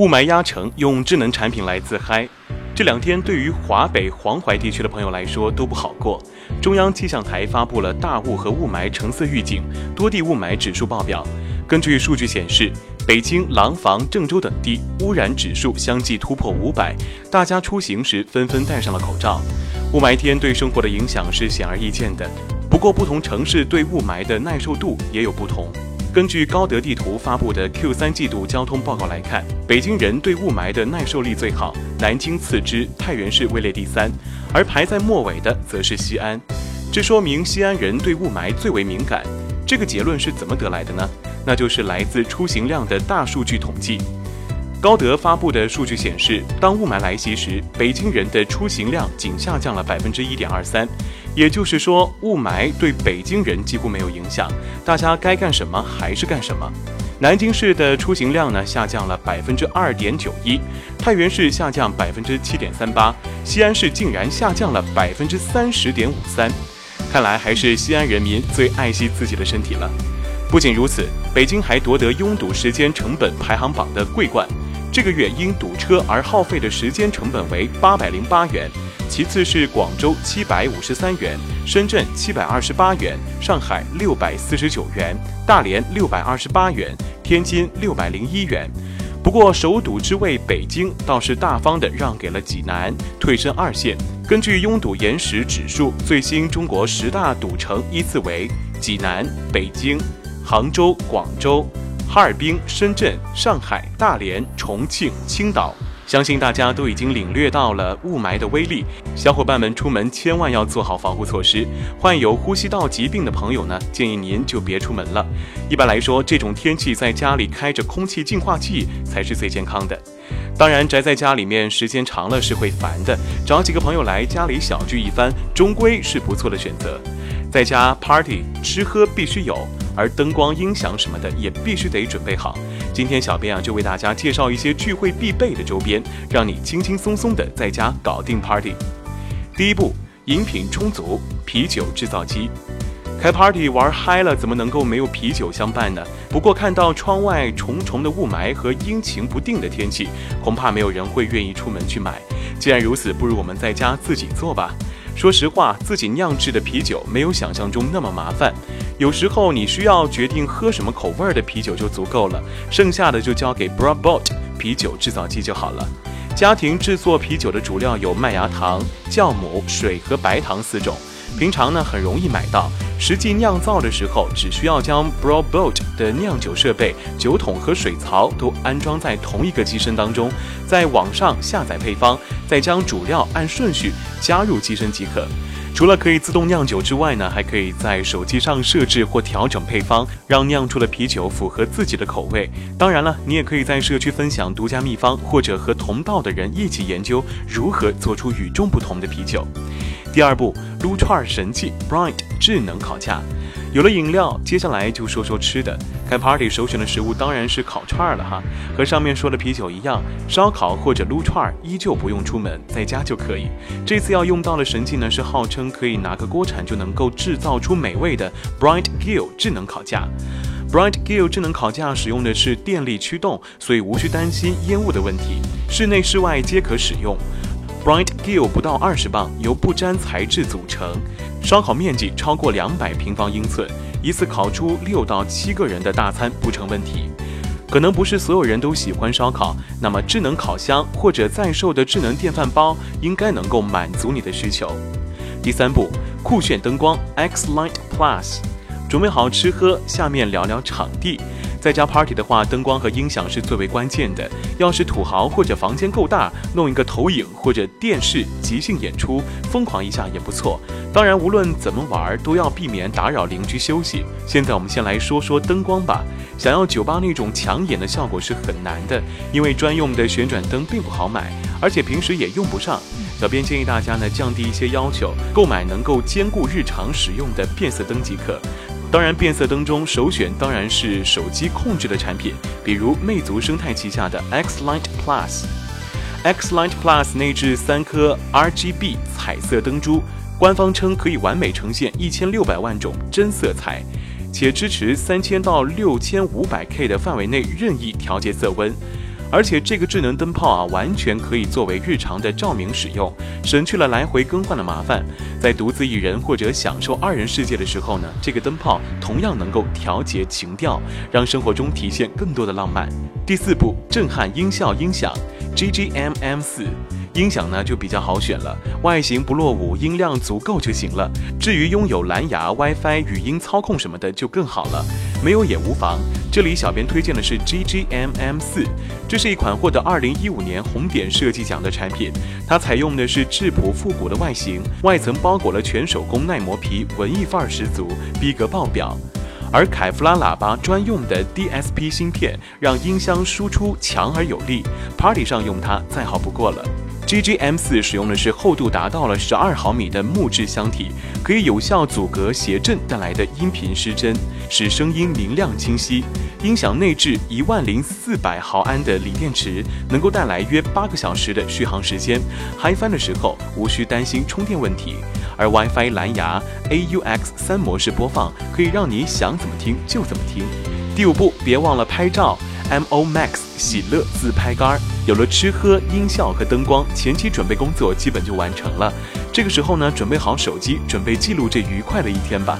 雾霾压城，用智能产品来自嗨。这两天对于华北、黄淮地区的朋友来说都不好过。中央气象台发布了大雾和雾霾橙色预警，多地雾霾指数爆表。根据数据显示，北京、廊坊、郑州等地污染指数相继突破五百，大家出行时纷纷戴上了口罩。雾霾天对生活的影响是显而易见的，不过不同城市对雾霾的耐受度也有不同。根据高德地图发布的 Q 三季度交通报告来看，北京人对雾霾的耐受力最好，南京次之，太原市位列第三，而排在末尾的则是西安。这说明西安人对雾霾最为敏感。这个结论是怎么得来的呢？那就是来自出行量的大数据统计。高德发布的数据显示，当雾霾来袭时，北京人的出行量仅下降了百分之一点二三，也就是说，雾霾对北京人几乎没有影响，大家该干什么还是干什么。南京市的出行量呢下降了百分之二点九一，太原市下降百分之七点三八，西安市竟然下降了百分之三十点五三，看来还是西安人民最爱惜自己的身体了。不仅如此，北京还夺得拥堵时间成本排行榜的桂冠。这个月因堵车而耗费的时间成本为八百零八元，其次是广州七百五十三元，深圳七百二十八元，上海六百四十九元，大连六百二十八元，天津六百零一元。不过首堵之位北京倒是大方的让给了济南，退身二线。根据拥堵延时指数，最新中国十大堵城依次为济南、北京、杭州、广州。哈尔滨、深圳、上海、大连、重庆、青岛，相信大家都已经领略到了雾霾的威力。小伙伴们出门千万要做好防护措施。患有呼吸道疾病的朋友呢，建议您就别出门了。一般来说，这种天气在家里开着空气净化器才是最健康的。当然，宅在家里面时间长了是会烦的，找几个朋友来家里小聚一番，终归是不错的选择。在家 party 吃喝必须有。而灯光、音响什么的也必须得准备好。今天小编啊就为大家介绍一些聚会必备的周边，让你轻轻松松的在家搞定 party。第一步，饮品充足，啤酒制造机。开 party 玩嗨了，怎么能够没有啤酒相伴呢？不过看到窗外重重的雾霾和阴晴不定的天气，恐怕没有人会愿意出门去买。既然如此，不如我们在家自己做吧。说实话，自己酿制的啤酒没有想象中那么麻烦。有时候你需要决定喝什么口味的啤酒就足够了，剩下的就交给 b r a b o t 啤酒制造机就好了。家庭制作啤酒的主料有麦芽糖、酵母、水和白糖四种，平常呢很容易买到。实际酿造的时候，只需要将 b r a b o t 的酿酒设备、酒桶和水槽都安装在同一个机身当中，在网上下载配方，再将主料按顺序加入机身即可。除了可以自动酿酒之外呢，还可以在手机上设置或调整配方，让酿出的啤酒符合自己的口味。当然了，你也可以在社区分享独家秘方，或者和同道的人一起研究如何做出与众不同的啤酒。第二步，撸串神器 Bright 智能烤架。有了饮料，接下来就说说吃的。开 party 首选的食物当然是烤串儿了哈，和上面说的啤酒一样，烧烤或者撸串儿依旧不用出门，在家就可以。这次要用到的神器呢，是号称可以拿个锅铲就能够制造出美味的 Bright Grill 智能烤架。Bright Grill 智能烤架使用的是电力驱动，所以无需担心烟雾的问题，室内室外皆可使用。Bright Grill 不到二十磅，由不粘材质组成。烧烤面积超过两百平方英寸，一次烤出六到七个人的大餐不成问题。可能不是所有人都喜欢烧烤，那么智能烤箱或者在售的智能电饭煲应该能够满足你的需求。第三步，酷炫灯光 X Light Plus，准备好吃喝，下面聊聊场地。在家 party 的话，灯光和音响是最为关键的。要是土豪或者房间够大，弄一个投影或者电视即兴演出，疯狂一下也不错。当然，无论怎么玩，都要避免打扰邻居休息。现在我们先来说说灯光吧。想要酒吧那种抢眼的效果是很难的，因为专用的旋转灯并不好买，而且平时也用不上。小编建议大家呢降低一些要求，购买能够兼顾日常使用的变色灯即可。当然，变色灯中首选当然是手机控制的产品，比如魅族生态旗下的 X Light Plus。X Light Plus 内置三颗 RGB 彩色灯珠，官方称可以完美呈现一千六百万种真色彩，且支持三千到六千五百 K 的范围内任意调节色温。而且这个智能灯泡啊，完全可以作为日常的照明使用，省去了来回更换的麻烦。在独自一人或者享受二人世界的时候呢，这个灯泡同样能够调节情调，让生活中体现更多的浪漫。第四步，震撼音效音响，GGMM 四。音响呢就比较好选了，外形不落伍，音量足够就行了。至于拥有蓝牙、WiFi、语音操控什么的就更好了，没有也无妨。这里小编推荐的是 GGMM 四，这是一款获得2015年红点设计奖的产品。它采用的是质朴复古的外形，外层包裹了全手工耐磨皮，文艺范儿十足，逼格爆表。而凯夫拉喇叭专用的 DSP 芯片，让音箱输出强而有力，Party 上用它再好不过了。GGM 四使用的是厚度达到了十二毫米的木质箱体，可以有效阻隔谐振带来的音频失真，使声音明亮清晰。音响内置一万零四百毫安的锂电池，能够带来约八个小时的续航时间，嗨翻的时候无需担心充电问题。而 WiFi 蓝牙 AUX 三模式播放，可以让你想怎么听就怎么听。第五步，别忘了拍照。Mo Max 喜乐自拍杆有了吃喝、音效和灯光，前期准备工作基本就完成了。这个时候呢，准备好手机，准备记录这愉快的一天吧。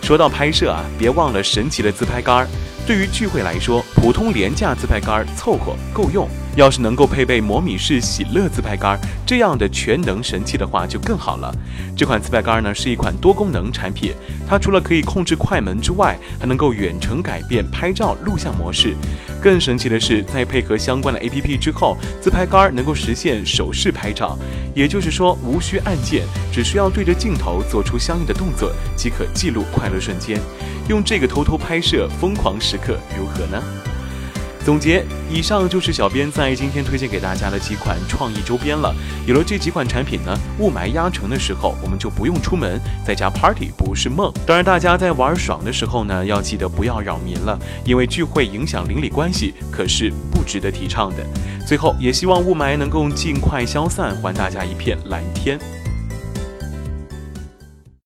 说到拍摄啊，别忘了神奇的自拍杆儿对于聚会来说，普通廉价自拍杆儿凑合够用。要是能够配备模拟式喜乐自拍杆这样的全能神器的话，就更好了。这款自拍杆呢是一款多功能产品，它除了可以控制快门之外，还能够远程改变拍照录像模式。更神奇的是，在配合相关的 APP 之后，自拍杆能够实现手势拍照，也就是说无需按键，只需要对着镜头做出相应的动作，即可记录快乐瞬间。用这个偷偷拍摄疯狂时刻如何呢？总结，以上就是小编在今天推荐给大家的几款创意周边了。有了这几款产品呢，雾霾压城的时候，我们就不用出门，在家 party 不是梦。当然，大家在玩爽的时候呢，要记得不要扰民了，因为聚会影响邻里关系，可是不值得提倡的。最后，也希望雾霾能够尽快消散，还大家一片蓝天。